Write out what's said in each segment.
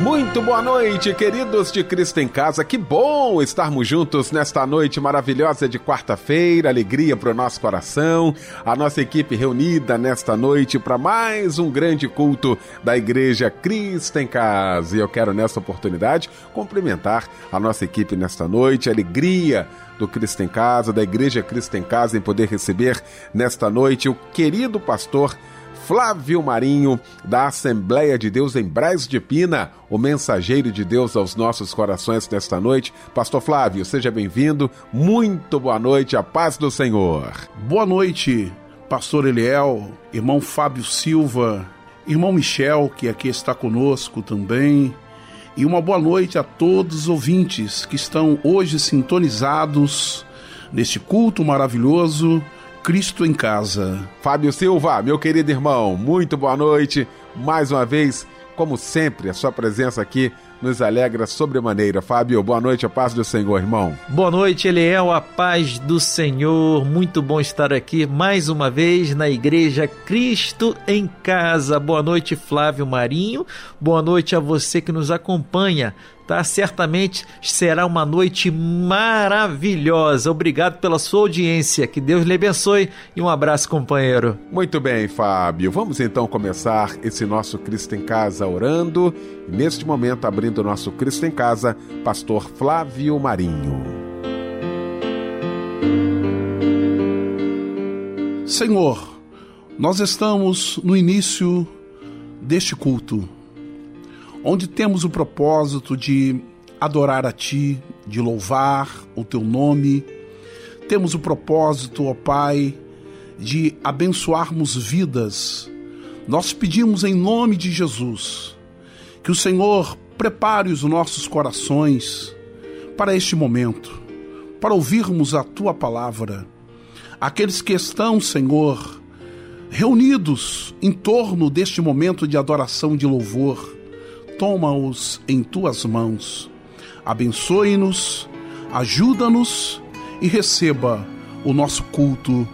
Muito boa noite, queridos de Cristo em Casa. Que bom estarmos juntos nesta noite maravilhosa de quarta-feira. Alegria para o nosso coração. A nossa equipe reunida nesta noite para mais um grande culto da Igreja Cristo em Casa. E eu quero, nesta oportunidade, cumprimentar a nossa equipe nesta noite. Alegria do Cristo em Casa, da Igreja Cristo em Casa, em poder receber nesta noite o querido pastor Flávio Marinho, da Assembleia de Deus em Braz de Pina, o mensageiro de Deus aos nossos corações nesta noite. Pastor Flávio, seja bem-vindo. Muito boa noite, a paz do Senhor. Boa noite, Pastor Eliel, irmão Fábio Silva, irmão Michel, que aqui está conosco também. E uma boa noite a todos os ouvintes que estão hoje sintonizados neste culto maravilhoso Cristo em Casa. Fábio Silva, meu querido irmão, muito boa noite. Mais uma vez, como sempre, a sua presença aqui nos alegra sobremaneira. Fábio, boa noite, a paz do Senhor, irmão. Boa noite, Eliel, a paz do Senhor. Muito bom estar aqui mais uma vez na Igreja Cristo em Casa. Boa noite, Flávio Marinho. Boa noite a você que nos acompanha tá? Certamente será uma noite maravilhosa. Obrigado pela sua audiência. Que Deus lhe abençoe e um abraço, companheiro. Muito bem, Fábio. Vamos então começar esse nosso Cristo em Casa orando. Neste momento, abrindo o nosso Cristo em Casa, pastor Flávio Marinho. Senhor, nós estamos no início deste culto onde temos o propósito de adorar a Ti, de louvar o Teu nome. Temos o propósito, ó Pai, de abençoarmos vidas. Nós pedimos em nome de Jesus que o Senhor prepare os nossos corações para este momento, para ouvirmos a Tua palavra. Aqueles que estão, Senhor, reunidos em torno deste momento de adoração, de louvor, toma-os em tuas mãos. Abençoe-nos, ajuda-nos e receba o nosso culto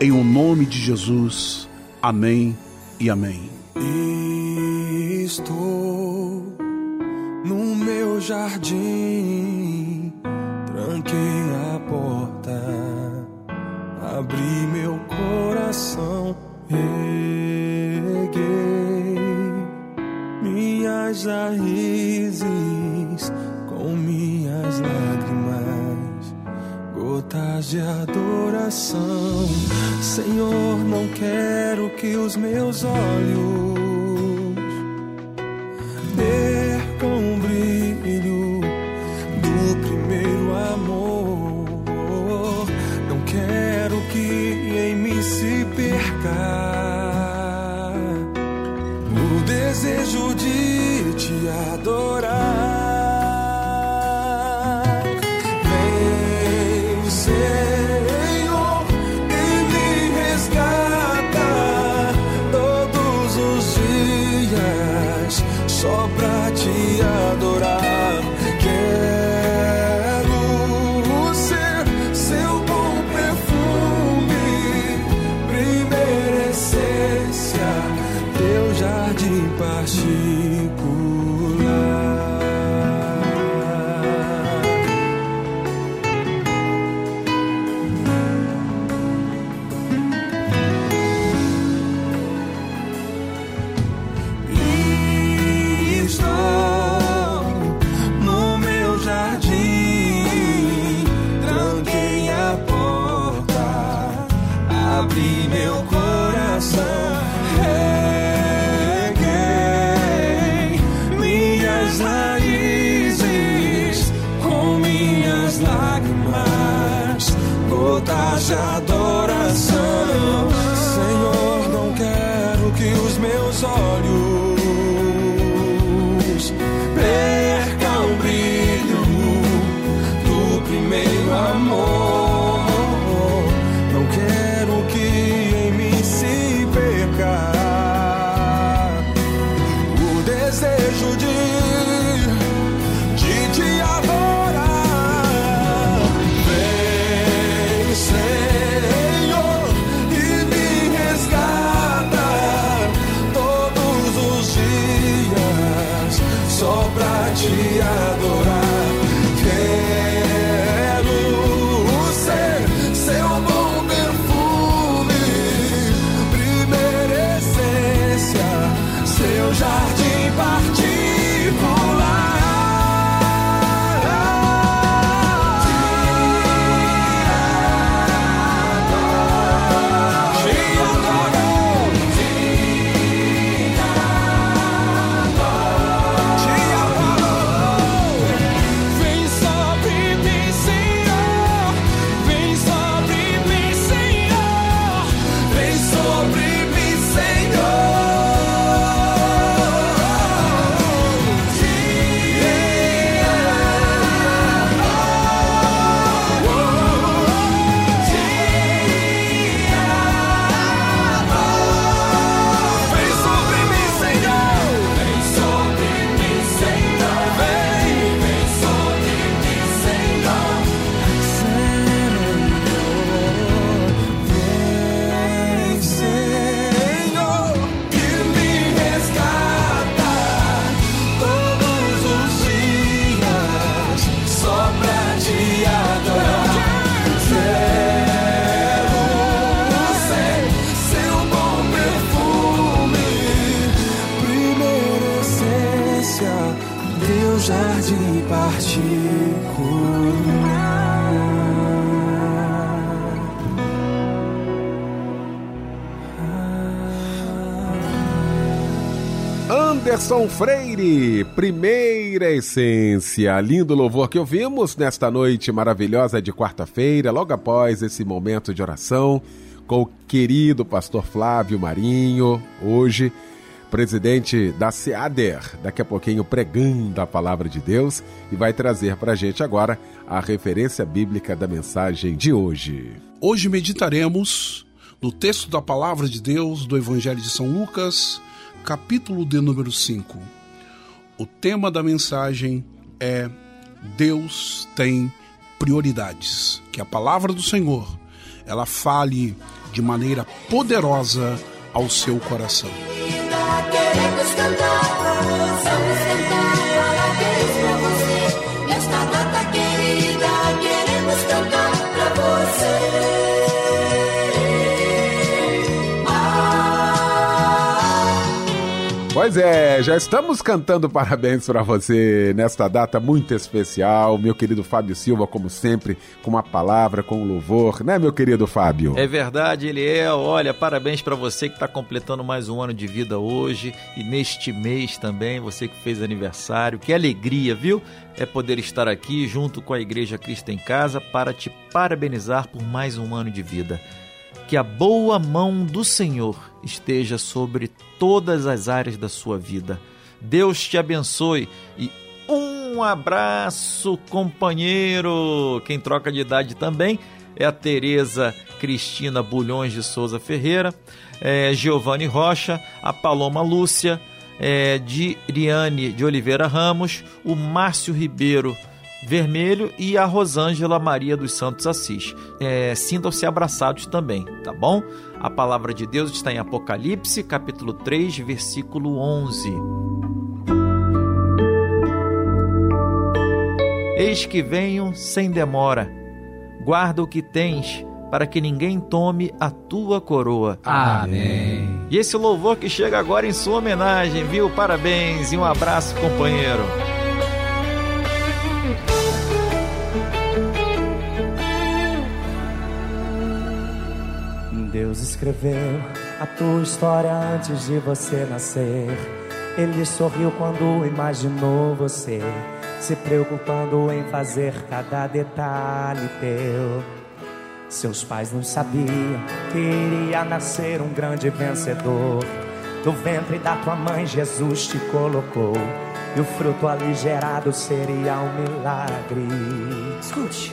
em o nome de Jesus. Amém e amém. Estou no meu jardim, tranquei a porta, abri meu coração. minhas raízes, com minhas lágrimas, gotas de adoração. Senhor, não quero que os meus olhos percam o brilho do primeiro amor. Não quero que em mim se perca Anderson Freire, primeira essência. Lindo louvor que ouvimos nesta noite maravilhosa de quarta-feira, logo após esse momento de oração com o querido pastor Flávio Marinho, hoje presidente da SEADER, daqui a pouquinho pregando a palavra de Deus e vai trazer para a gente agora a referência bíblica da mensagem de hoje. Hoje meditaremos no texto da palavra de Deus do Evangelho de São Lucas, capítulo de número 5. O tema da mensagem é Deus tem prioridades. Que a palavra do Senhor ela fale de maneira poderosa ao seu coração. Queremos cantar, vamos cantar, Pois é, já estamos cantando parabéns para você nesta data muito especial. Meu querido Fábio Silva, como sempre, com uma palavra, com um louvor, né, meu querido Fábio? É verdade, ele é. Olha, parabéns para você que está completando mais um ano de vida hoje e neste mês também, você que fez aniversário. Que alegria, viu? É poder estar aqui junto com a Igreja Cristo em Casa para te parabenizar por mais um ano de vida que a boa mão do Senhor esteja sobre todas as áreas da sua vida. Deus te abençoe e um abraço, companheiro. Quem troca de idade também é a Tereza Cristina Bulhões de Souza Ferreira, é Giovanni Rocha, a Paloma Lúcia, é, de Riane de Oliveira Ramos, o Márcio Ribeiro Vermelho e a Rosângela Maria dos Santos Assis. É, Sintam-se abraçados também, tá bom? A palavra de Deus está em Apocalipse, capítulo 3, versículo 11. Eis que venho sem demora. Guarda o que tens, para que ninguém tome a tua coroa. Amém. E esse louvor que chega agora em sua homenagem, viu? Parabéns e um abraço, companheiro. Deus escreveu a tua história antes de você nascer. Ele sorriu quando imaginou você, se preocupando em fazer cada detalhe teu. Seus pais não sabiam que iria nascer um grande vencedor. Do ventre da tua mãe, Jesus te colocou. E o fruto ali gerado seria um milagre. Escute.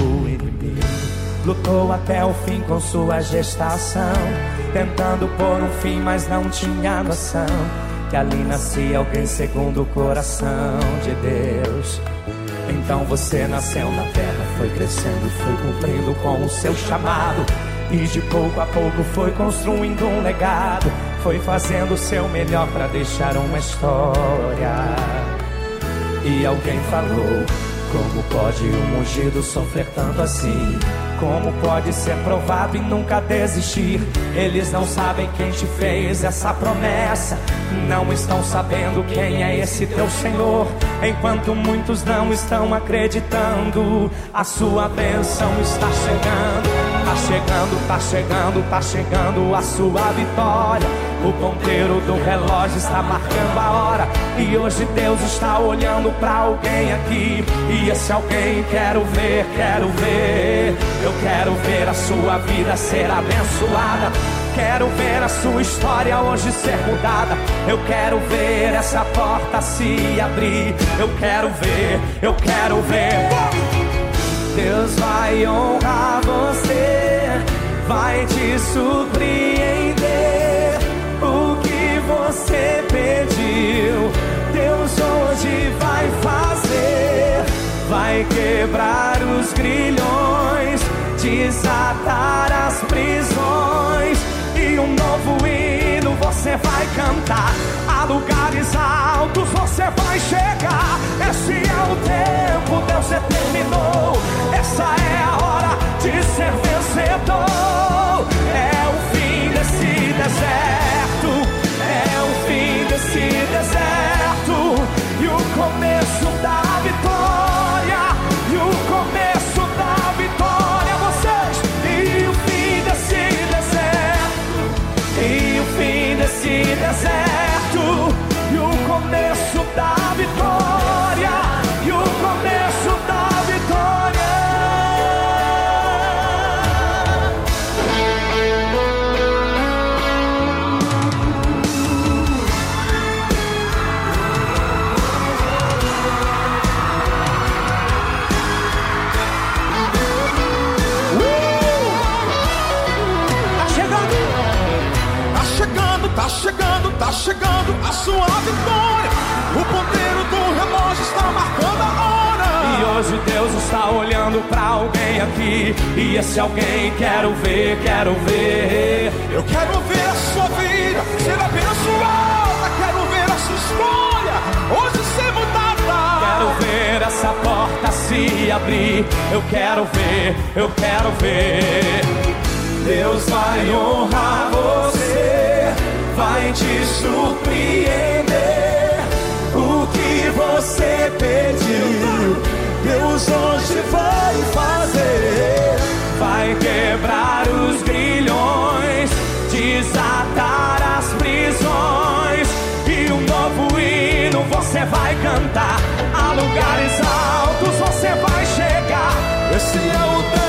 O inimigo Lutou até o fim com sua gestação, tentando pôr um fim, mas não tinha noção que ali nascia alguém segundo o coração de Deus. Então você nasceu na terra, foi crescendo foi cumprindo com o seu chamado. E de pouco a pouco foi construindo um legado, foi fazendo o seu melhor para deixar uma história. E alguém falou: Como pode um ungido sofrer tanto assim? Como pode ser provado e nunca desistir? Eles não sabem quem te fez essa promessa. Não estão sabendo quem é esse teu Senhor. Enquanto muitos não estão acreditando, a sua bênção está chegando. Tá chegando, tá chegando, tá chegando a sua vitória. O ponteiro do relógio está marcando a hora. E hoje Deus está olhando para alguém aqui. E esse alguém quero ver, quero ver. Eu quero ver a sua vida ser abençoada. Quero ver a sua história hoje ser mudada. Eu quero ver essa porta se abrir. Eu quero ver, eu quero ver. Deus vai honrar você, vai te surpreender. Você pediu, Deus hoje vai fazer. Vai quebrar os grilhões, desatar as prisões e um novo hino você vai cantar. A lugares altos você vai chegar. Esse é o tempo, Deus determinou. Essa é a hora de ser vencedor. É o fim desse deserto. Desse deserto. E o começo da vitória. Aqui. E esse alguém quero ver, quero ver. Eu quero ver a sua vida ser abençoada. Quero ver a sua história hoje ser mudada. Quero ver essa porta se abrir. Eu quero ver, eu quero ver. Deus vai honrar você, vai te surpreender o que você pediu. Deus hoje vai fazer, vai quebrar os grilhões, desatar as prisões e um novo hino você vai cantar. A lugares altos você vai chegar. Esse é o tempo,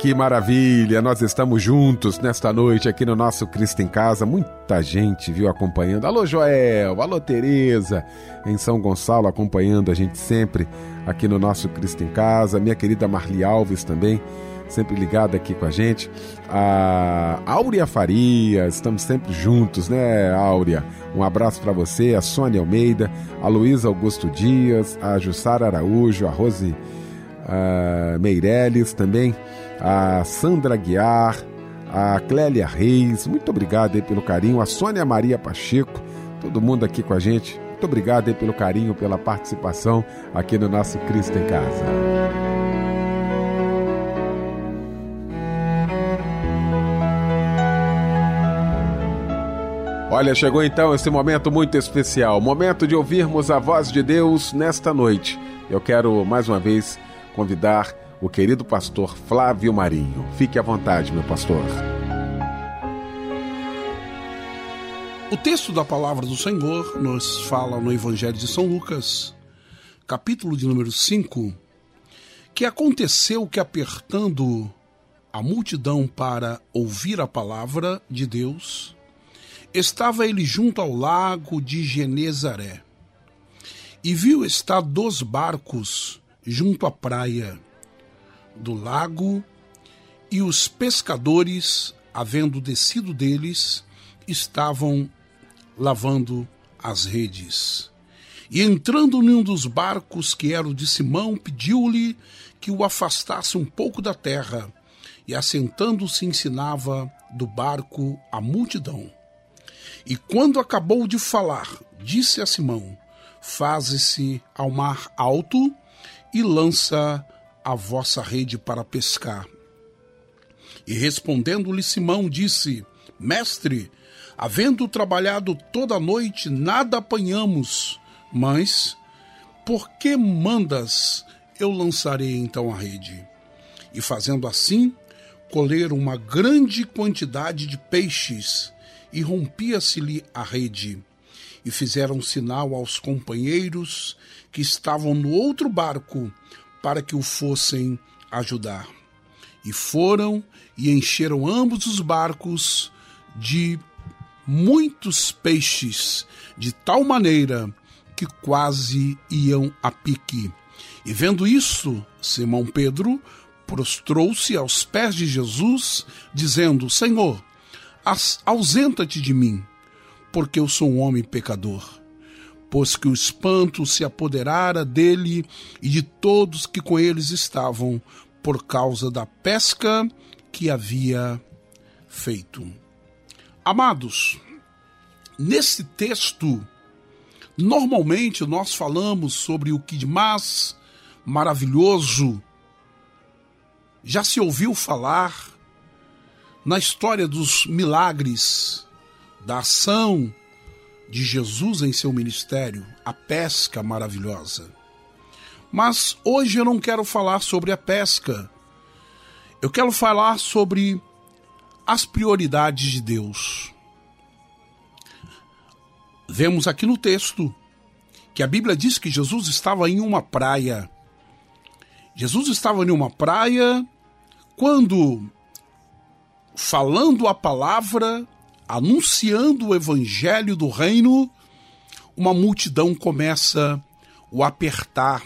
Que maravilha! Nós estamos juntos nesta noite aqui no nosso Cristo em Casa. Muita gente viu acompanhando. Alô, Joel! Alô, Tereza! Em São Gonçalo, acompanhando a gente sempre aqui no nosso Cristo em Casa. Minha querida Marli Alves também, sempre ligada aqui com a gente. A Áurea Faria, estamos sempre juntos, né, Áurea? Um abraço para você, a Sônia Almeida, a Luísa Augusto Dias, a Jussara Araújo, a Rose a Meirelles também, a Sandra Guiar, a Clélia Reis, muito obrigado aí pelo carinho, a Sônia Maria Pacheco, todo mundo aqui com a gente, muito obrigado aí pelo carinho, pela participação aqui no nosso Cristo em Casa. Olha, chegou então esse momento muito especial, momento de ouvirmos a voz de Deus nesta noite. Eu quero mais uma vez convidar o querido pastor Flávio Marinho. Fique à vontade, meu pastor. O texto da palavra do Senhor nos fala no Evangelho de São Lucas, capítulo de número 5, que aconteceu que apertando a multidão para ouvir a palavra de Deus, estava ele junto ao lago de Genezaré, e viu estar dois barcos junto à praia do lago, e os pescadores, havendo descido deles, estavam lavando as redes. E entrando num dos barcos que era o de Simão, pediu-lhe que o afastasse um pouco da terra, e assentando-se ensinava do barco a multidão. E quando acabou de falar, disse a Simão: Faze-se ao mar alto e lança a vossa rede para pescar. E respondendo-lhe Simão, disse: Mestre, havendo trabalhado toda a noite, nada apanhamos, mas por que mandas eu lançarei então a rede? E fazendo assim, colheram uma grande quantidade de peixes, e rompia-se-lhe a rede. E fizeram sinal aos companheiros que estavam no outro barco para que o fossem ajudar. E foram e encheram ambos os barcos de muitos peixes, de tal maneira que quase iam a pique. E vendo isso, Simão Pedro prostrou-se aos pés de Jesus, dizendo: Senhor, ausenta-te de mim, porque eu sou um homem pecador. Pois que o espanto se apoderara dele e de todos que com eles estavam, por causa da pesca que havia feito. Amados, nesse texto, normalmente nós falamos sobre o que de mais maravilhoso já se ouviu falar na história dos milagres, da ação de Jesus em seu ministério, a pesca maravilhosa. Mas hoje eu não quero falar sobre a pesca. Eu quero falar sobre as prioridades de Deus. Vemos aqui no texto que a Bíblia diz que Jesus estava em uma praia. Jesus estava em uma praia quando, falando a palavra, anunciando o evangelho do reino, uma multidão começa o apertar,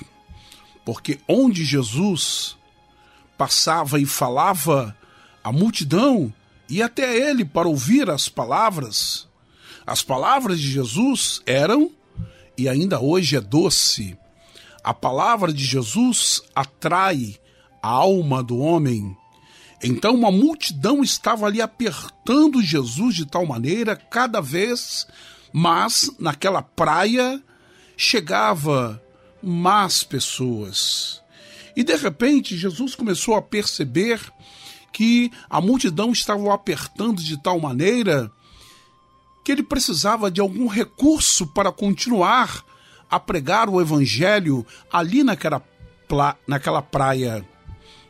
porque onde Jesus passava e falava, a multidão ia até ele para ouvir as palavras. As palavras de Jesus eram e ainda hoje é doce. A palavra de Jesus atrai a alma do homem. Então uma multidão estava ali apertando Jesus de tal maneira, cada vez, mas naquela praia chegava más pessoas. E de repente Jesus começou a perceber que a multidão estava apertando de tal maneira que ele precisava de algum recurso para continuar a pregar o evangelho ali naquela, naquela praia,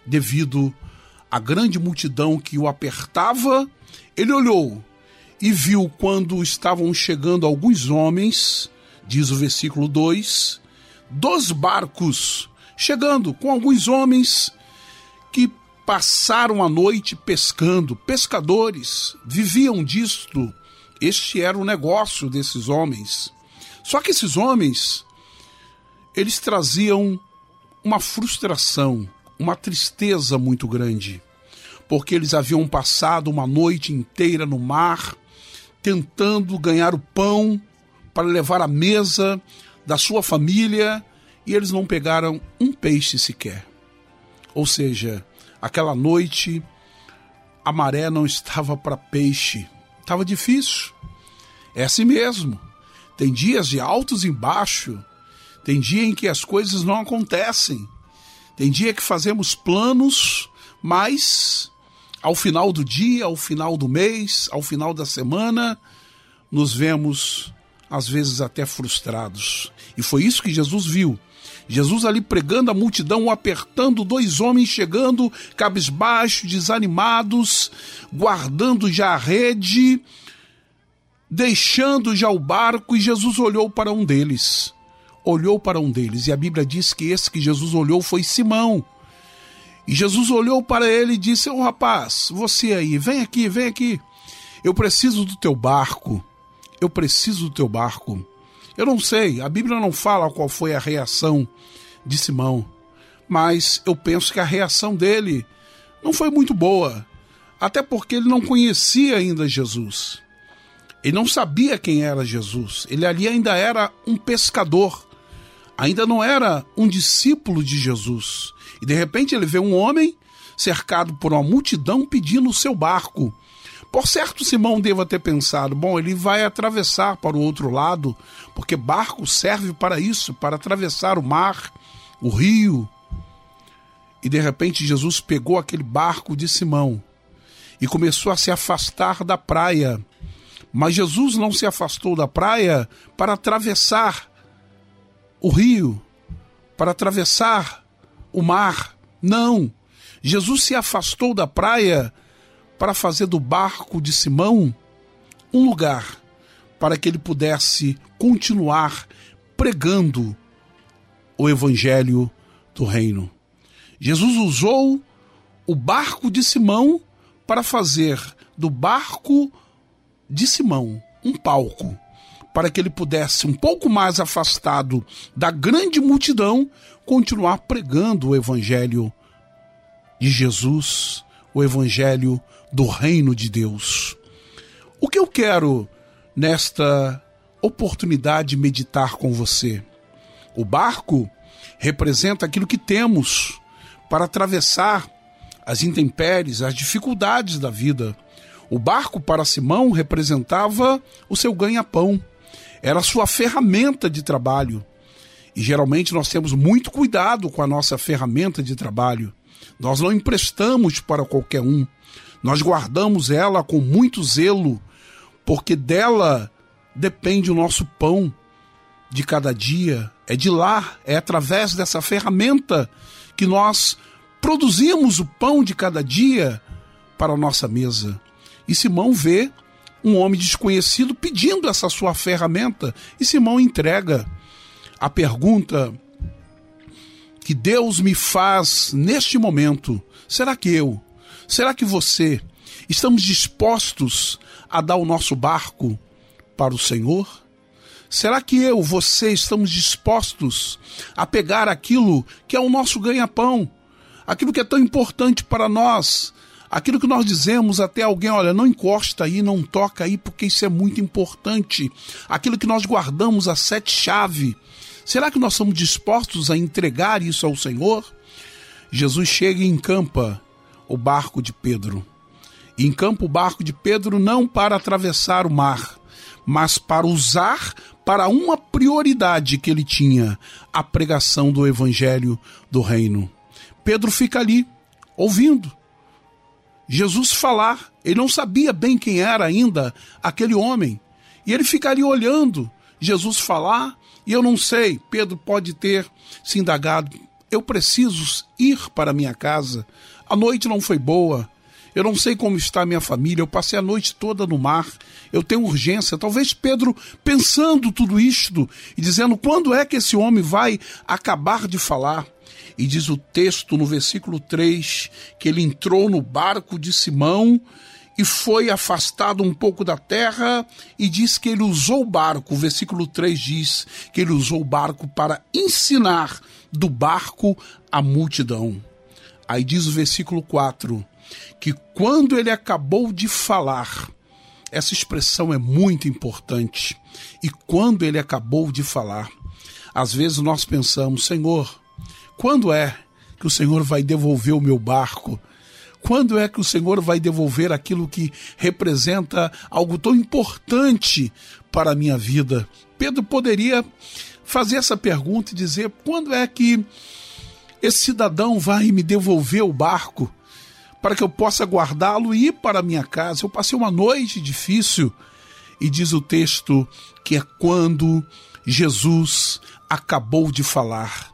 devido à grande multidão que o apertava. Ele olhou e viu quando estavam chegando alguns homens, diz o versículo 2, dos barcos, chegando com alguns homens que passaram a noite pescando, pescadores, viviam disto este era o negócio desses homens. Só que esses homens, eles traziam uma frustração, uma tristeza muito grande, porque eles haviam passado uma noite inteira no mar, tentando ganhar o pão para levar à mesa da sua família, e eles não pegaram um peixe sequer. Ou seja, aquela noite a maré não estava para peixe, Estava difícil. É assim mesmo. Tem dias de altos e baixos. Tem dia em que as coisas não acontecem. Tem dia que fazemos planos, mas ao final do dia, ao final do mês, ao final da semana, nos vemos às vezes até frustrados. E foi isso que Jesus viu. Jesus ali pregando a multidão, apertando dois homens chegando, cabisbaixos, desanimados, guardando já a rede, deixando já o barco, e Jesus olhou para um deles. Olhou para um deles, e a Bíblia diz que esse que Jesus olhou foi Simão. E Jesus olhou para ele e disse: Ô oh, rapaz, você aí, vem aqui, vem aqui. Eu preciso do teu barco. Eu preciso do teu barco. Eu não sei, a Bíblia não fala qual foi a reação de Simão, mas eu penso que a reação dele não foi muito boa, até porque ele não conhecia ainda Jesus. Ele não sabia quem era Jesus. Ele ali ainda era um pescador, ainda não era um discípulo de Jesus. E de repente ele vê um homem cercado por uma multidão pedindo o seu barco. Por certo, Simão deva ter pensado: bom, ele vai atravessar para o outro lado, porque barco serve para isso para atravessar o mar, o rio. E de repente, Jesus pegou aquele barco de Simão e começou a se afastar da praia. Mas Jesus não se afastou da praia para atravessar o rio, para atravessar o mar. Não. Jesus se afastou da praia para fazer do barco de Simão um lugar para que ele pudesse continuar pregando o evangelho do reino. Jesus usou o barco de Simão para fazer do barco de Simão um palco, para que ele pudesse, um pouco mais afastado da grande multidão, continuar pregando o evangelho de Jesus, o evangelho do reino de Deus. O que eu quero nesta oportunidade meditar com você? O barco representa aquilo que temos para atravessar as intempéries, as dificuldades da vida. O barco para Simão representava o seu ganha-pão, era sua ferramenta de trabalho. E geralmente nós temos muito cuidado com a nossa ferramenta de trabalho. Nós não emprestamos para qualquer um. Nós guardamos ela com muito zelo, porque dela depende o nosso pão de cada dia. É de lá, é através dessa ferramenta que nós produzimos o pão de cada dia para a nossa mesa. E Simão vê um homem desconhecido pedindo essa sua ferramenta. E Simão entrega. A pergunta que Deus me faz neste momento: será que eu, será que você? Estamos dispostos a dar o nosso barco para o Senhor? Será que eu, você, estamos dispostos a pegar aquilo que é o nosso ganha-pão, aquilo que é tão importante para nós, aquilo que nós dizemos até alguém, olha, não encosta aí, não toca aí, porque isso é muito importante, aquilo que nós guardamos a sete chave. Será que nós somos dispostos a entregar isso ao Senhor? Jesus chega e encampa o barco de Pedro. E encampa o barco de Pedro não para atravessar o mar, mas para usar para uma prioridade que ele tinha, a pregação do evangelho do reino. Pedro fica ali, ouvindo Jesus falar. Ele não sabia bem quem era ainda aquele homem. E ele fica ali olhando Jesus falar, e eu não sei, Pedro pode ter se indagado. Eu preciso ir para minha casa. A noite não foi boa. Eu não sei como está minha família, eu passei a noite toda no mar, eu tenho urgência. Talvez Pedro, pensando tudo isto e dizendo quando é que esse homem vai acabar de falar. E diz o texto no versículo 3 que ele entrou no barco de Simão e foi afastado um pouco da terra e diz que ele usou o barco. O versículo 3 diz que ele usou o barco para ensinar do barco a multidão. Aí diz o versículo 4 que quando ele acabou de falar, essa expressão é muito importante. E quando ele acabou de falar, às vezes nós pensamos, Senhor, quando é que o Senhor vai devolver o meu barco? Quando é que o Senhor vai devolver aquilo que representa algo tão importante para a minha vida? Pedro poderia fazer essa pergunta e dizer: quando é que esse cidadão vai me devolver o barco? para que eu possa guardá-lo e ir para a minha casa. Eu passei uma noite difícil e diz o texto que é quando Jesus acabou de falar.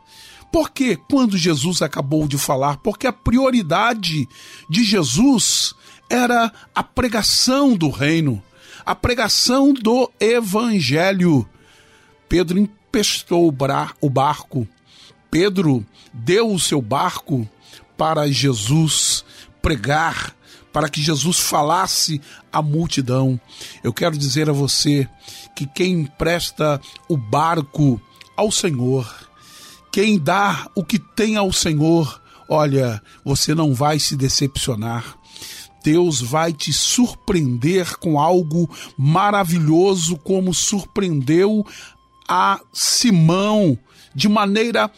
Por que quando Jesus acabou de falar? Porque a prioridade de Jesus era a pregação do reino, a pregação do evangelho. Pedro empestou o barco. Pedro deu o seu barco para Jesus pregar, para que Jesus falasse à multidão. Eu quero dizer a você que quem empresta o barco ao Senhor, quem dá o que tem ao Senhor, olha, você não vai se decepcionar. Deus vai te surpreender com algo maravilhoso, como surpreendeu a Simão de maneira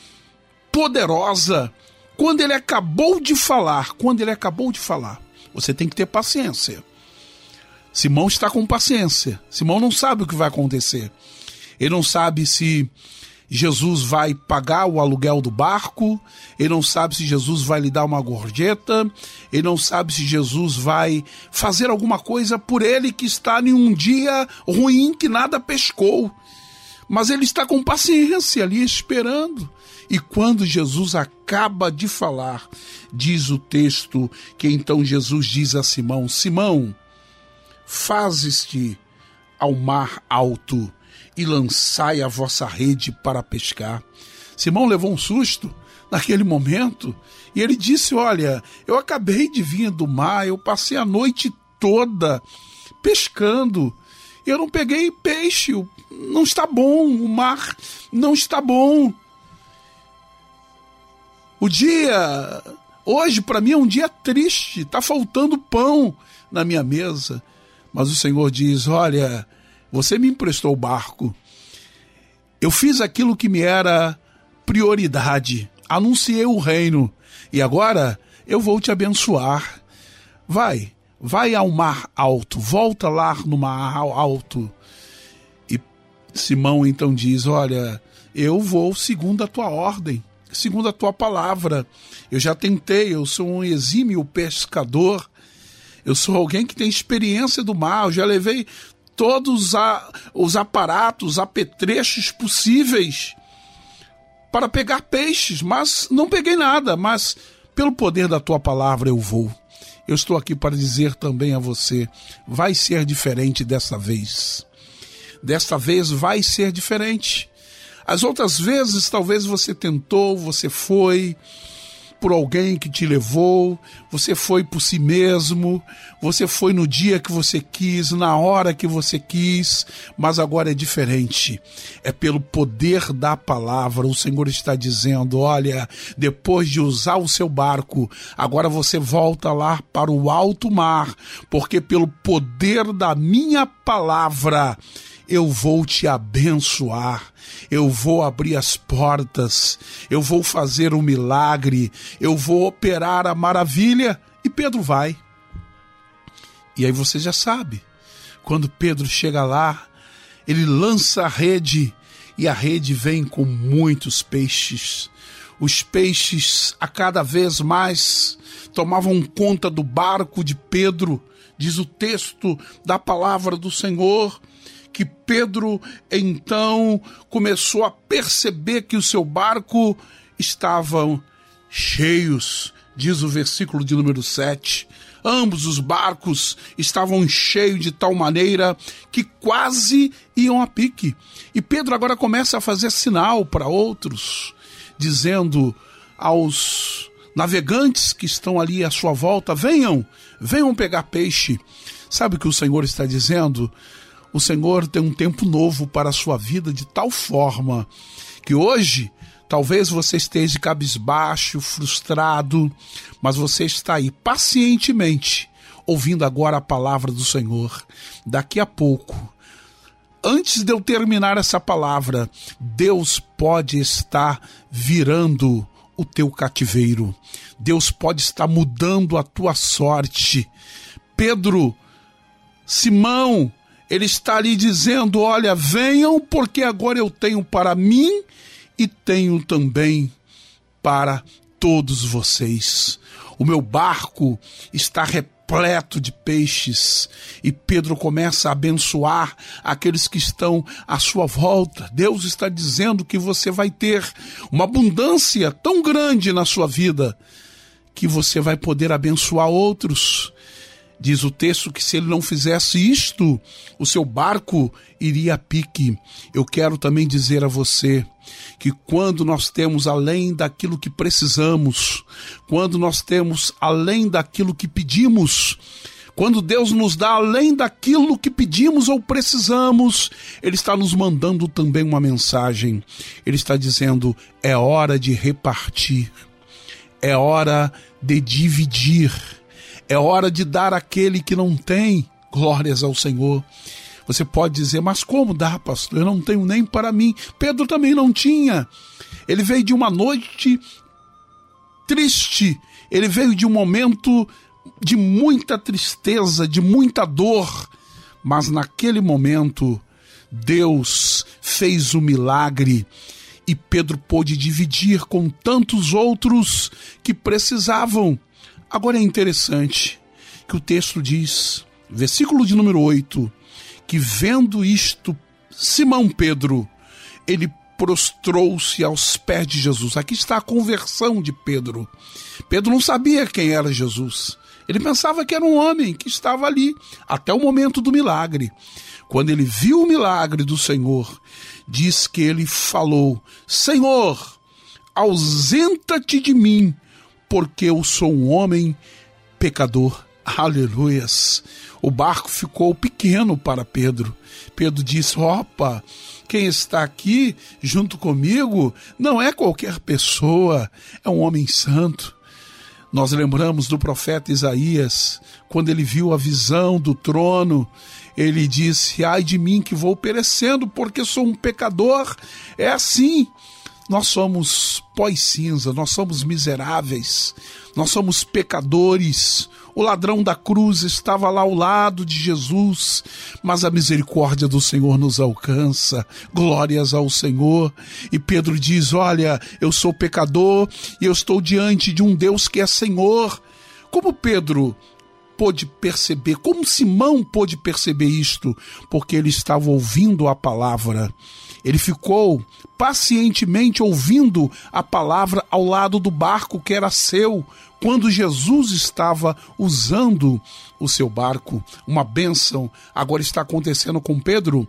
poderosa quando ele acabou de falar, quando ele acabou de falar, você tem que ter paciência. Simão está com paciência. Simão não sabe o que vai acontecer. Ele não sabe se Jesus vai pagar o aluguel do barco, ele não sabe se Jesus vai lhe dar uma gorjeta, ele não sabe se Jesus vai fazer alguma coisa por ele que está em um dia ruim que nada pescou. Mas ele está com paciência ali esperando. E quando Jesus acaba de falar, diz o texto que então Jesus diz a Simão: Simão, fazes-te ao mar alto e lançai a vossa rede para pescar. Simão levou um susto naquele momento e ele disse: Olha, eu acabei de vir do mar, eu passei a noite toda pescando. Eu não peguei peixe, não está bom, o mar não está bom. O dia hoje para mim é um dia triste, está faltando pão na minha mesa. Mas o Senhor diz: Olha, você me emprestou o barco. Eu fiz aquilo que me era prioridade. Anunciei o reino. E agora eu vou te abençoar. Vai, vai ao mar alto, volta lá no mar alto. E Simão então diz: Olha, eu vou segundo a tua ordem segundo a tua palavra. Eu já tentei, eu sou um exímio pescador. Eu sou alguém que tem experiência do mar, eu já levei todos os aparatos, apetrechos possíveis para pegar peixes, mas não peguei nada, mas pelo poder da tua palavra eu vou. Eu estou aqui para dizer também a você: vai ser diferente dessa vez. Desta vez vai ser diferente. As outras vezes, talvez você tentou, você foi, por alguém que te levou, você foi por si mesmo, você foi no dia que você quis, na hora que você quis, mas agora é diferente. É pelo poder da palavra. O Senhor está dizendo: olha, depois de usar o seu barco, agora você volta lá para o alto mar, porque pelo poder da minha palavra, eu vou te abençoar, eu vou abrir as portas, eu vou fazer um milagre, eu vou operar a maravilha. E Pedro vai. E aí você já sabe, quando Pedro chega lá, ele lança a rede e a rede vem com muitos peixes. Os peixes, a cada vez mais, tomavam conta do barco de Pedro, diz o texto da palavra do Senhor Pedro então começou a perceber que o seu barco estavam cheios, diz o versículo de número 7. Ambos os barcos estavam cheios de tal maneira que quase iam a pique. E Pedro agora começa a fazer sinal para outros, dizendo aos navegantes que estão ali à sua volta: venham, venham pegar peixe. Sabe o que o Senhor está dizendo? O Senhor tem um tempo novo para a sua vida de tal forma que hoje talvez você esteja cabisbaixo, frustrado, mas você está aí pacientemente ouvindo agora a palavra do Senhor. Daqui a pouco, antes de eu terminar essa palavra, Deus pode estar virando o teu cativeiro. Deus pode estar mudando a tua sorte. Pedro, Simão, ele está ali dizendo: Olha, venham, porque agora eu tenho para mim e tenho também para todos vocês. O meu barco está repleto de peixes e Pedro começa a abençoar aqueles que estão à sua volta. Deus está dizendo que você vai ter uma abundância tão grande na sua vida que você vai poder abençoar outros. Diz o texto que se ele não fizesse isto, o seu barco iria a pique. Eu quero também dizer a você que quando nós temos além daquilo que precisamos, quando nós temos além daquilo que pedimos, quando Deus nos dá além daquilo que pedimos ou precisamos, Ele está nos mandando também uma mensagem. Ele está dizendo: é hora de repartir, é hora de dividir é hora de dar àquele que não tem. Glórias ao Senhor. Você pode dizer, mas como dá, pastor? Eu não tenho nem para mim. Pedro também não tinha. Ele veio de uma noite triste. Ele veio de um momento de muita tristeza, de muita dor. Mas naquele momento, Deus fez o um milagre e Pedro pôde dividir com tantos outros que precisavam. Agora é interessante que o texto diz, versículo de número 8, que vendo isto, Simão Pedro, ele prostrou-se aos pés de Jesus. Aqui está a conversão de Pedro. Pedro não sabia quem era Jesus. Ele pensava que era um homem que estava ali até o momento do milagre. Quando ele viu o milagre do Senhor, diz que ele falou: Senhor, ausenta-te de mim, porque eu sou um homem pecador. Aleluias. O barco ficou pequeno para Pedro. Pedro disse: Opa, quem está aqui junto comigo não é qualquer pessoa, é um homem santo. Nós lembramos do profeta Isaías, quando ele viu a visão do trono, ele disse: Ai de mim que vou perecendo, porque sou um pecador. É assim. Nós somos pós-cinza, nós somos miseráveis, nós somos pecadores. O ladrão da cruz estava lá ao lado de Jesus, mas a misericórdia do Senhor nos alcança. Glórias ao Senhor. E Pedro diz: Olha, eu sou pecador e eu estou diante de um Deus que é Senhor. Como Pedro pôde perceber, como Simão pôde perceber isto? Porque ele estava ouvindo a palavra. Ele ficou pacientemente ouvindo a palavra ao lado do barco que era seu, quando Jesus estava usando o seu barco. Uma bênção agora está acontecendo com Pedro.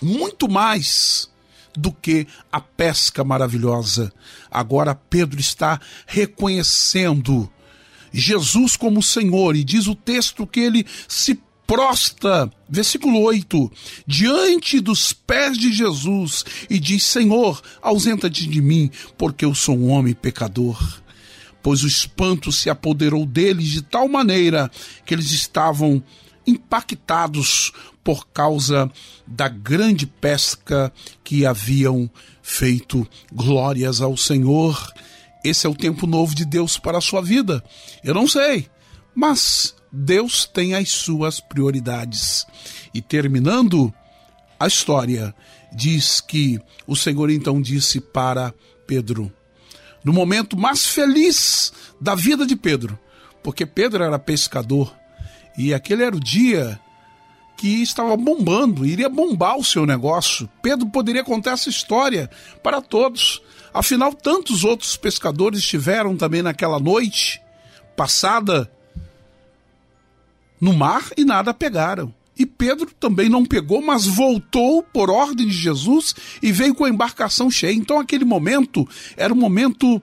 Muito mais do que a pesca maravilhosa. Agora Pedro está reconhecendo Jesus como Senhor e diz o texto que ele se prosta, versículo 8, diante dos pés de Jesus e diz: Senhor, ausenta-te de mim, porque eu sou um homem pecador. Pois o espanto se apoderou deles de tal maneira que eles estavam impactados por causa da grande pesca que haviam feito. Glórias ao Senhor. Esse é o tempo novo de Deus para a sua vida. Eu não sei, mas Deus tem as suas prioridades. E terminando a história, diz que o Senhor então disse para Pedro, no momento mais feliz da vida de Pedro, porque Pedro era pescador, e aquele era o dia que estava bombando, iria bombar o seu negócio. Pedro poderia contar essa história para todos. Afinal, tantos outros pescadores estiveram também naquela noite passada no mar e nada pegaram. E Pedro também não pegou, mas voltou por ordem de Jesus e veio com a embarcação cheia. Então, aquele momento era um momento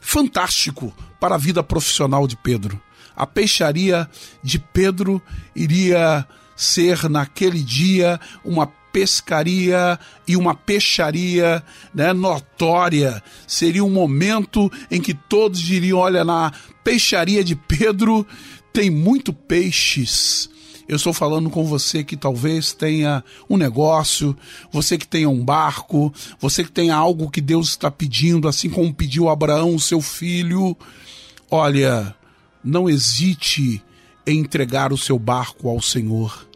fantástico para a vida profissional de Pedro a peixaria de Pedro iria ser naquele dia uma pescaria e uma peixaria né, notória. Seria um momento em que todos diriam: olha, na peixaria de Pedro tem muito peixes. Eu estou falando com você que talvez tenha um negócio, você que tenha um barco, você que tenha algo que Deus está pedindo, assim como pediu Abraão, seu filho. Olha, não hesite em entregar o seu barco ao Senhor.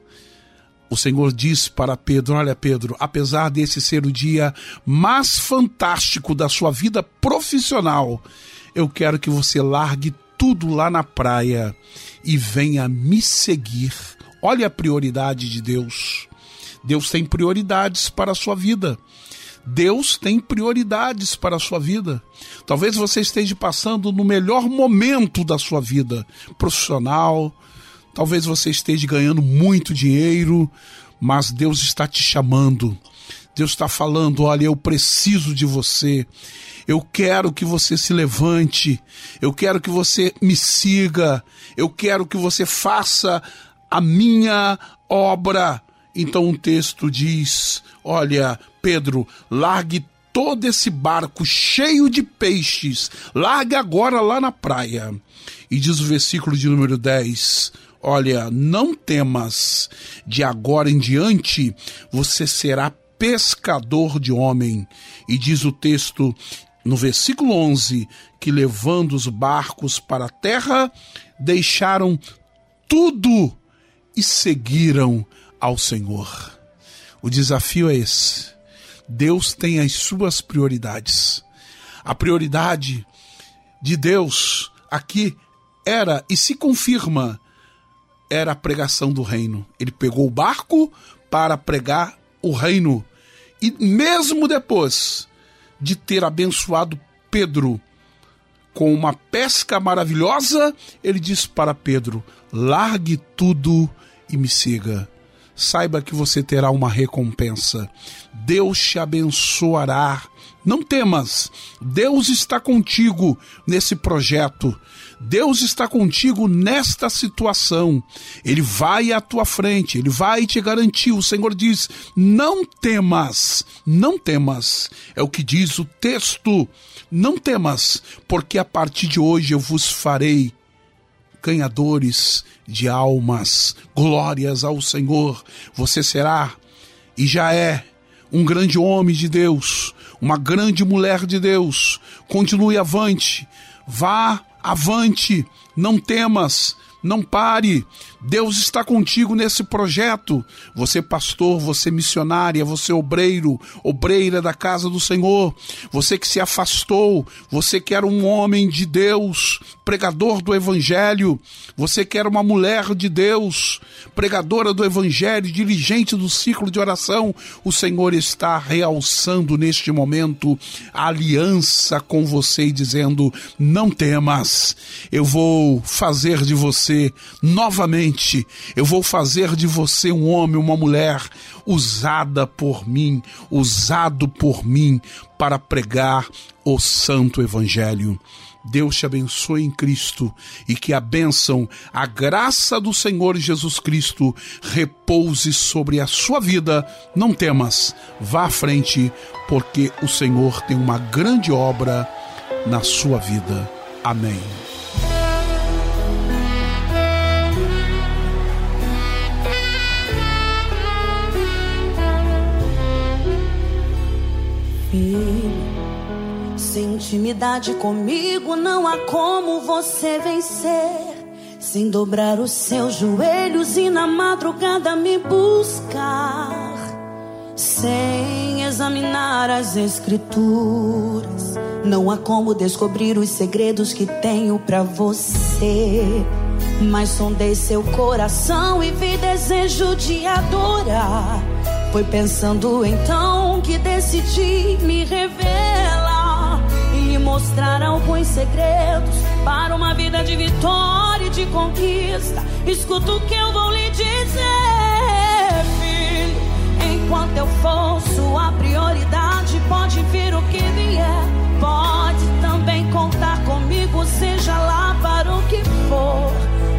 O Senhor disse para Pedro: Olha, Pedro, apesar desse ser o dia mais fantástico da sua vida profissional, eu quero que você largue tudo lá na praia e venha me seguir. Olha a prioridade de Deus. Deus tem prioridades para a sua vida. Deus tem prioridades para a sua vida. Talvez você esteja passando no melhor momento da sua vida profissional, talvez você esteja ganhando muito dinheiro, mas Deus está te chamando. Deus está falando: olha, eu preciso de você. Eu quero que você se levante. Eu quero que você me siga. Eu quero que você faça a minha obra. Então o texto diz: Olha, Pedro, largue todo esse barco cheio de peixes, largue agora lá na praia. E diz o versículo de número 10: Olha, não temas, de agora em diante você será pescador de homem. E diz o texto no versículo 11 que levando os barcos para a terra, deixaram tudo e seguiram ao Senhor. O desafio é esse. Deus tem as suas prioridades. A prioridade de Deus aqui era e se confirma era a pregação do reino. Ele pegou o barco para pregar o reino. E mesmo depois de ter abençoado Pedro com uma pesca maravilhosa, ele disse para Pedro: largue tudo e me siga saiba que você terá uma recompensa. Deus te abençoará. Não temas, Deus está contigo nesse projeto. Deus está contigo nesta situação. Ele vai à tua frente, ele vai te garantir. O Senhor diz: Não temas, não temas. É o que diz o texto. Não temas, porque a partir de hoje eu vos farei ganhadores de almas. Glórias ao Senhor. Você será e já é um grande homem de Deus, uma grande mulher de Deus. Continue avante, vá avante, não temas, Não pare. Deus está contigo nesse projeto. Você pastor, você missionária, você obreiro, obreira da casa do Senhor, você que se afastou, você que era um homem de Deus, pregador do evangelho, você que era uma mulher de Deus, pregadora do evangelho, dirigente do ciclo de oração, o Senhor está realçando neste momento a aliança com você e dizendo: "Não temas. Eu vou fazer de você novamente. Eu vou fazer de você um homem, uma mulher usada por mim, usado por mim para pregar o santo evangelho. Deus te abençoe em Cristo e que a bênção, a graça do Senhor Jesus Cristo repouse sobre a sua vida. Não temas, vá à frente, porque o Senhor tem uma grande obra na sua vida. Amém. Filho, sem intimidade comigo não há como você vencer. Sem dobrar os seus joelhos e na madrugada me buscar. Sem examinar as escrituras, não há como descobrir os segredos que tenho para você. Mas sondei seu coração e vi desejo de adorar. Foi pensando então que decidi me revelar e mostrar alguns segredos para uma vida de vitória e de conquista. Escuta o que eu vou lhe dizer, filho. Enquanto eu for sua prioridade, pode vir o que vier. Pode também contar comigo, seja lá para o que for.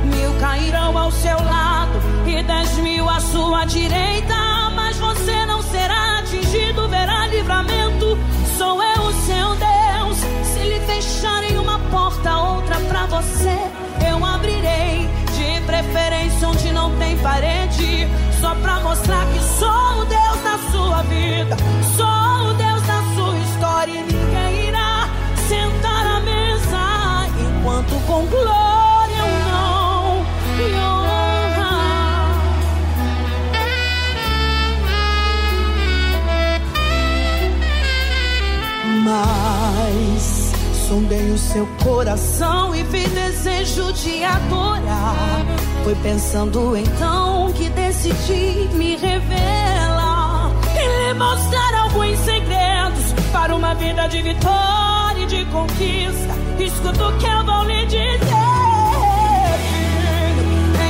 Mil cairão ao seu lado e dez mil à sua direita você não será atingido, verá livramento. Sou eu o seu Deus. Se lhe fecharem uma porta, outra pra você, eu abrirei. De preferência onde não tem parede, só pra mostrar que sou o Deus da sua vida. Sou o Deus da sua história e ninguém irá sentar à mesa enquanto com glória eu não. Eu Mas sondei o seu coração e vi desejo de adorar. Foi pensando então que decidi me revelar e lhe mostrar alguns segredos para uma vida de vitória e de conquista. Escuta o que eu vou lhe dizer.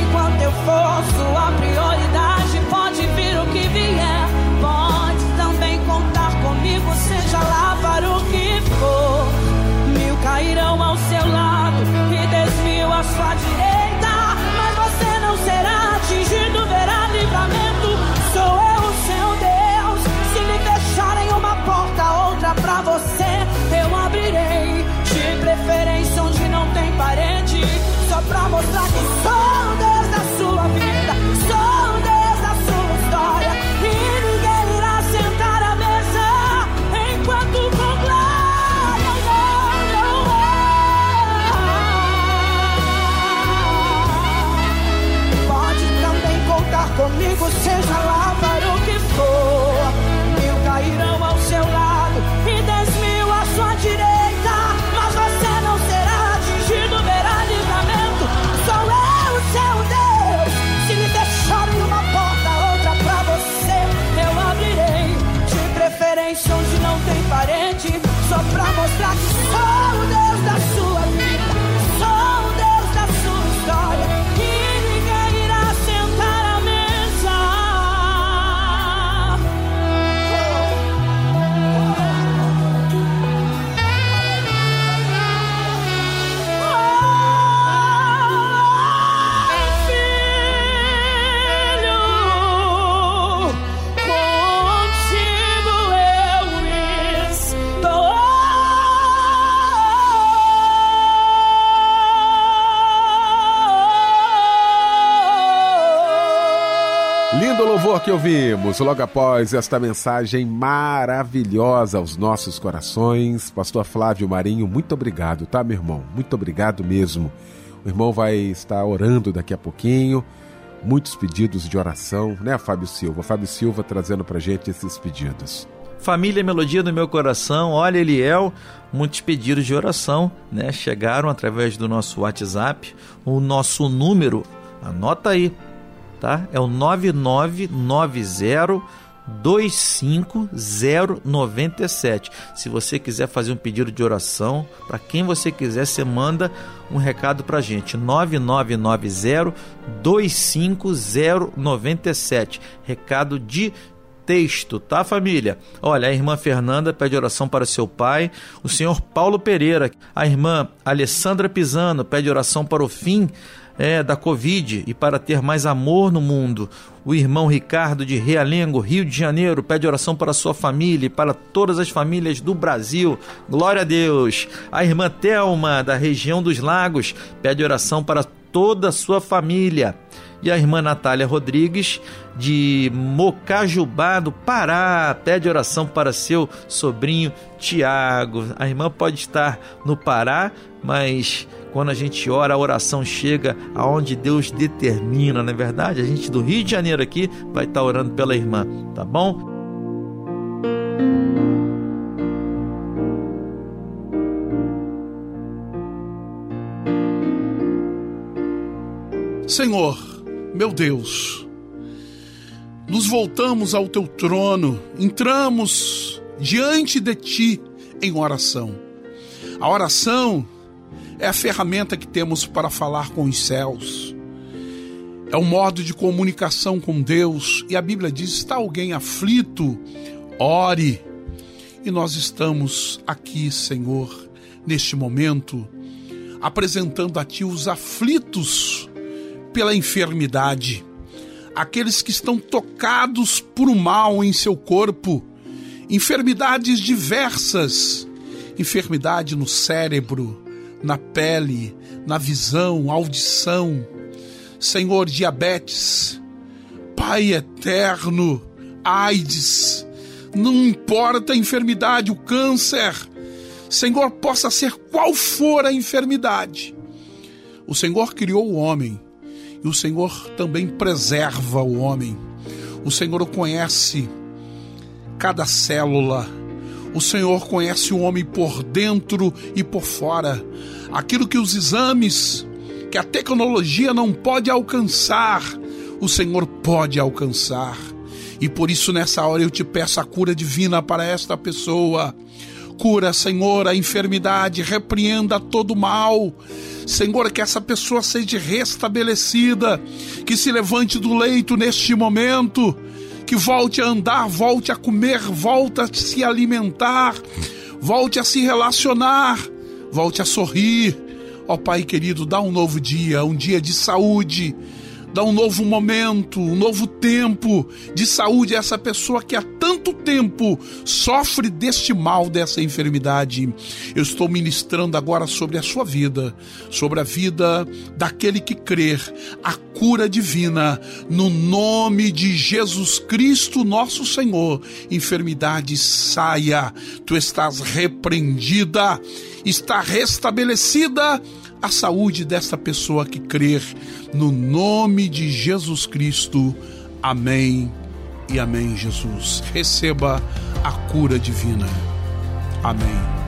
Enquanto eu for sua prioridade, pode vir o que vier. Pode também contar comigo, seja Mil cairão ao seu lado e dez mil à sua direita. Mas você não será atingido, verá livramento. Sou eu o seu Deus. Se lhe fecharem uma porta, outra pra você, eu abrirei. De preferência onde não tem parede. Só pra mostrar que ouvimos logo após esta mensagem maravilhosa aos nossos corações. Pastor Flávio Marinho, muito obrigado, tá, meu irmão? Muito obrigado mesmo. O irmão vai estar orando daqui a pouquinho. Muitos pedidos de oração, né, Fábio Silva? Fábio Silva trazendo pra gente esses pedidos. Família Melodia do meu coração, olha Eliel, muitos pedidos de oração, né? Chegaram através do nosso WhatsApp, o nosso número, anota aí, tá? É o 9990 25097. Se você quiser fazer um pedido de oração, para quem você quiser, você manda um recado para gente. 9990 25097. Recado de texto, tá, família? Olha, a irmã Fernanda pede oração para seu pai, o senhor Paulo Pereira, a irmã Alessandra Pisano pede oração para o fim é, da Covid e para ter mais amor no mundo. O irmão Ricardo de Realengo, Rio de Janeiro, pede oração para sua família e para todas as famílias do Brasil. Glória a Deus. A irmã Telma, da região dos Lagos, pede oração para toda a sua família e a irmã Natália Rodrigues, de Mocajubá, do Pará, pede oração para seu sobrinho Tiago. A irmã pode estar no Pará, mas quando a gente ora, a oração chega aonde Deus determina, não é verdade? A gente do Rio de Janeiro aqui vai estar orando pela irmã, tá bom? Senhor, meu Deus, nos voltamos ao teu trono, entramos diante de ti em oração. A oração é a ferramenta que temos para falar com os céus. É um modo de comunicação com Deus. E a Bíblia diz: está alguém aflito, ore. E nós estamos aqui, Senhor, neste momento, apresentando a Ti os aflitos pela enfermidade, aqueles que estão tocados por um mal em seu corpo, enfermidades diversas, enfermidade no cérebro, na pele, na visão, audição. Senhor, diabetes, Pai eterno, AIDS, não importa a enfermidade, o câncer, Senhor, possa ser qual for a enfermidade. O Senhor criou o homem e o Senhor também preserva o homem. O Senhor conhece cada célula. O Senhor conhece o homem por dentro e por fora. Aquilo que os exames, que a tecnologia não pode alcançar, o Senhor pode alcançar. E por isso, nessa hora, eu te peço a cura divina para esta pessoa. Cura, Senhor, a enfermidade, repreenda todo mal. Senhor, que essa pessoa seja restabelecida, que se levante do leito neste momento, que volte a andar, volte a comer, volte a se alimentar, volte a se relacionar, volte a sorrir. Ó Pai querido, dá um novo dia, um dia de saúde, dá um novo momento, um novo tempo de saúde a essa pessoa que há tanto tempo sofre deste mal, dessa enfermidade. Eu estou ministrando agora sobre a sua vida, sobre a vida daquele que crer, a cura divina, no nome de Jesus Cristo, nosso Senhor. Enfermidade saia, tu estás repreendida, está restabelecida a saúde desta pessoa que crer no nome de Jesus Cristo. Amém e amém, Jesus. Receba a cura divina. Amém.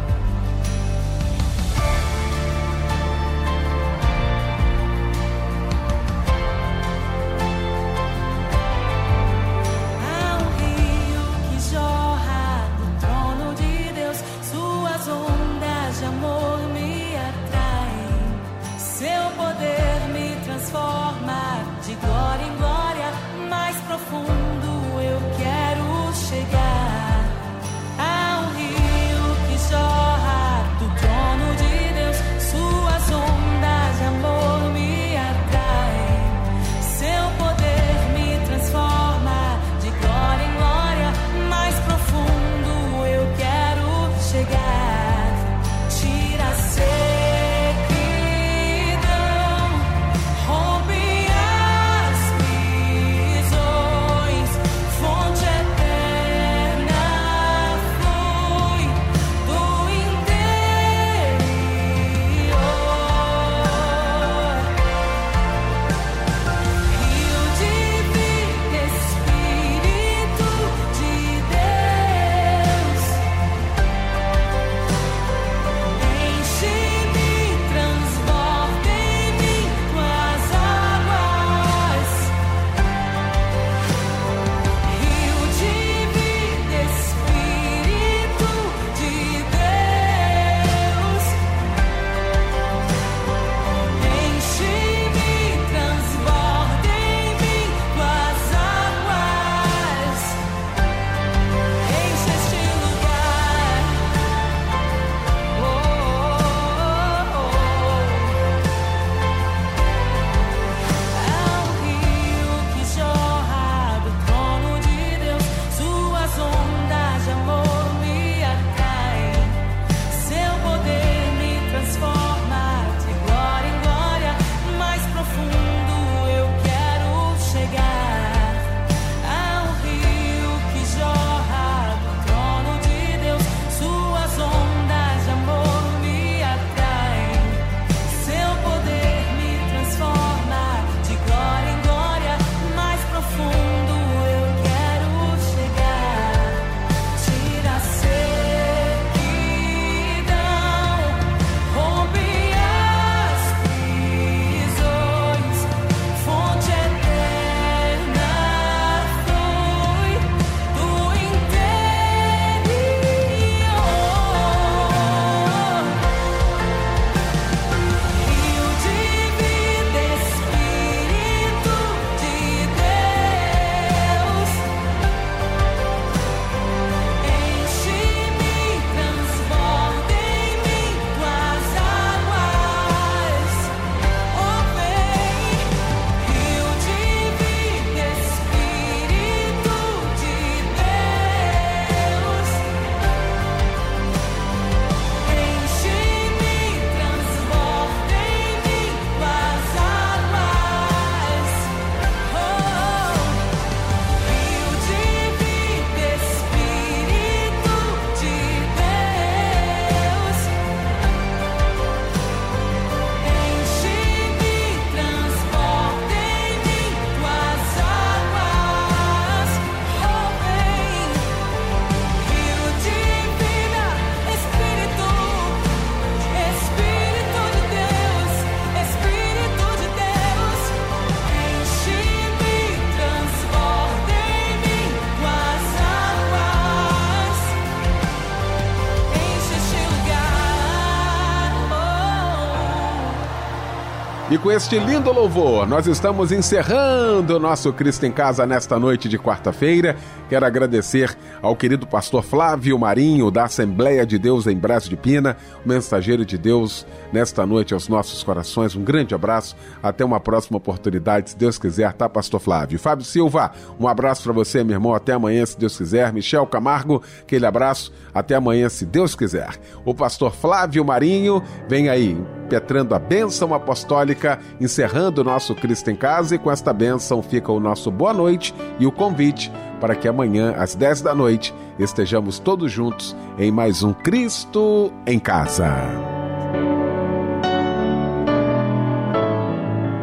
Com este lindo louvor, nós estamos encerrando o nosso Cristo em Casa nesta noite de quarta-feira. Quero agradecer ao querido pastor Flávio Marinho, da Assembleia de Deus em Brás de Pina, mensageiro de Deus nesta noite aos nossos corações. Um grande abraço, até uma próxima oportunidade, se Deus quiser, tá, pastor Flávio? Fábio Silva, um abraço para você, meu irmão, até amanhã, se Deus quiser. Michel Camargo, aquele abraço, até amanhã, se Deus quiser. O pastor Flávio Marinho vem aí, impetrando a bênção apostólica, encerrando o nosso Cristo em Casa, e com esta bênção fica o nosso boa noite e o convite para que amanhã, às 10 da noite, estejamos todos juntos em mais um Cristo em Casa.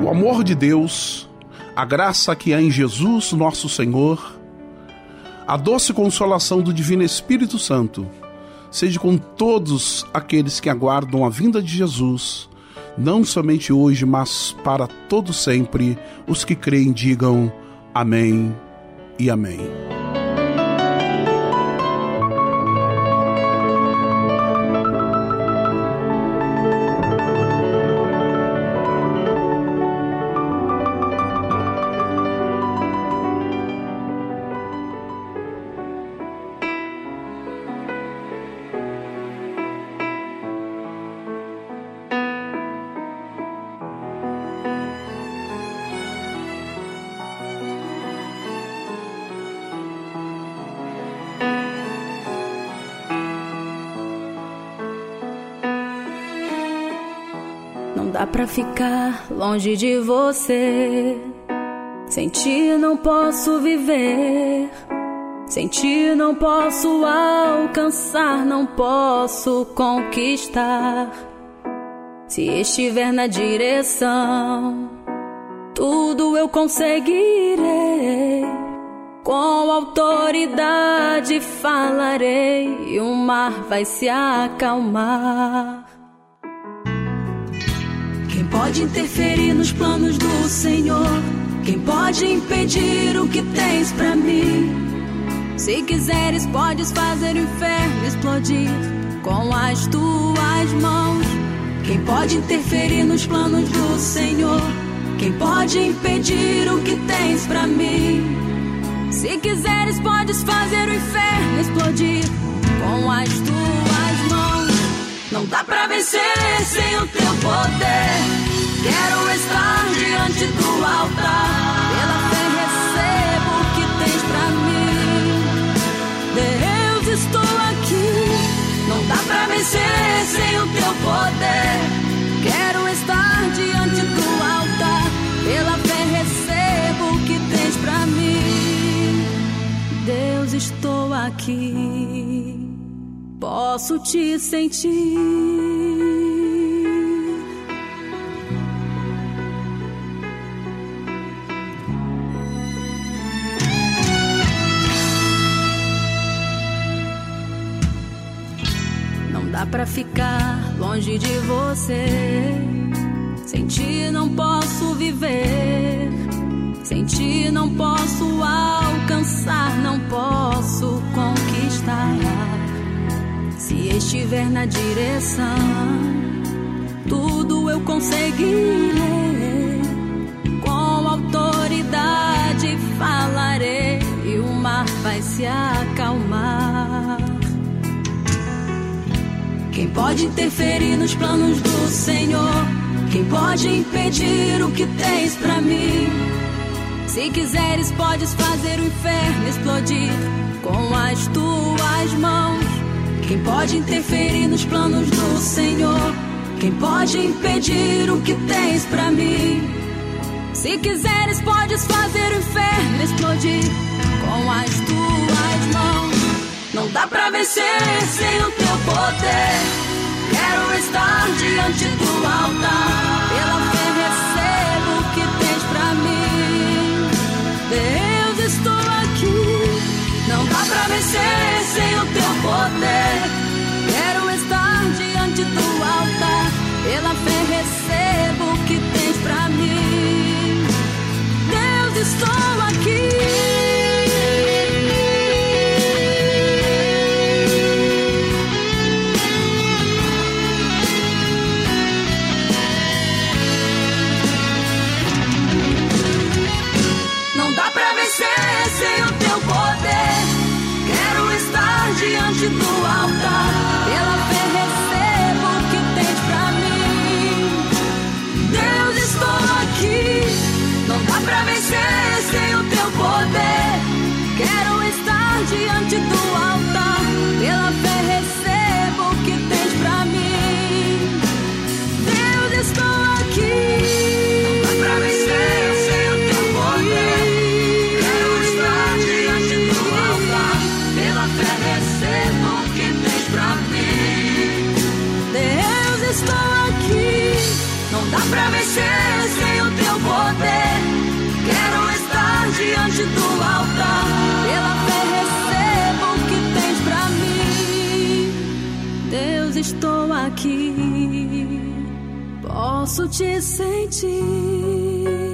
O amor de Deus, a graça que há em Jesus, nosso Senhor, a doce consolação do Divino Espírito Santo, seja com todos aqueles que aguardam a vinda de Jesus, não somente hoje, mas para todo sempre. Os que creem digam amém e amém. Ficar longe de você. Sem ti não posso viver. Sem ti não posso alcançar, não posso conquistar. Se estiver na direção, tudo eu conseguirei. Com autoridade falarei e o mar vai se acalmar pode interferir nos planos do Senhor? Quem pode impedir o que tens para mim? Se quiseres, podes fazer o inferno explodir com as tuas mãos. Quem pode interferir nos planos do Senhor? Quem pode impedir o que tens para mim? Se quiseres, podes fazer o inferno explodir com as tuas. Não dá pra vencer sem o teu poder. Quero estar diante do altar. Posso te sentir. dá pra ficar longe de você. Sem ti não posso viver. Sem ti não posso alcançar, não posso conquistar. Se estiver na direção, tudo eu conseguirei. Com autoridade falarei e o mar vai se acalmar. Quem pode interferir nos planos do Senhor? Quem pode impedir o que tens para mim? Se quiseres, podes fazer o inferno explodir com as tuas mãos. Quem pode interferir nos planos do Senhor? Quem pode impedir o que tens para mim? Se quiseres, podes fazer o inferno explodir com as tuas mãos. Não dá pra vencer sem o teu poder. Quero estar diante do altar. Vencer sem o teu poder. Vencer sem o teu poder. Quero estar diante do altar. Pela fé recebo o que tens pra mim. Deus, estou aqui. Não dá pra vencer sem o teu poder. Quero estar diante do altar. Pela fé recebo o que tens pra mim. Deus, estou aqui. Não dá pra vencer estou aqui. Posso te sentir.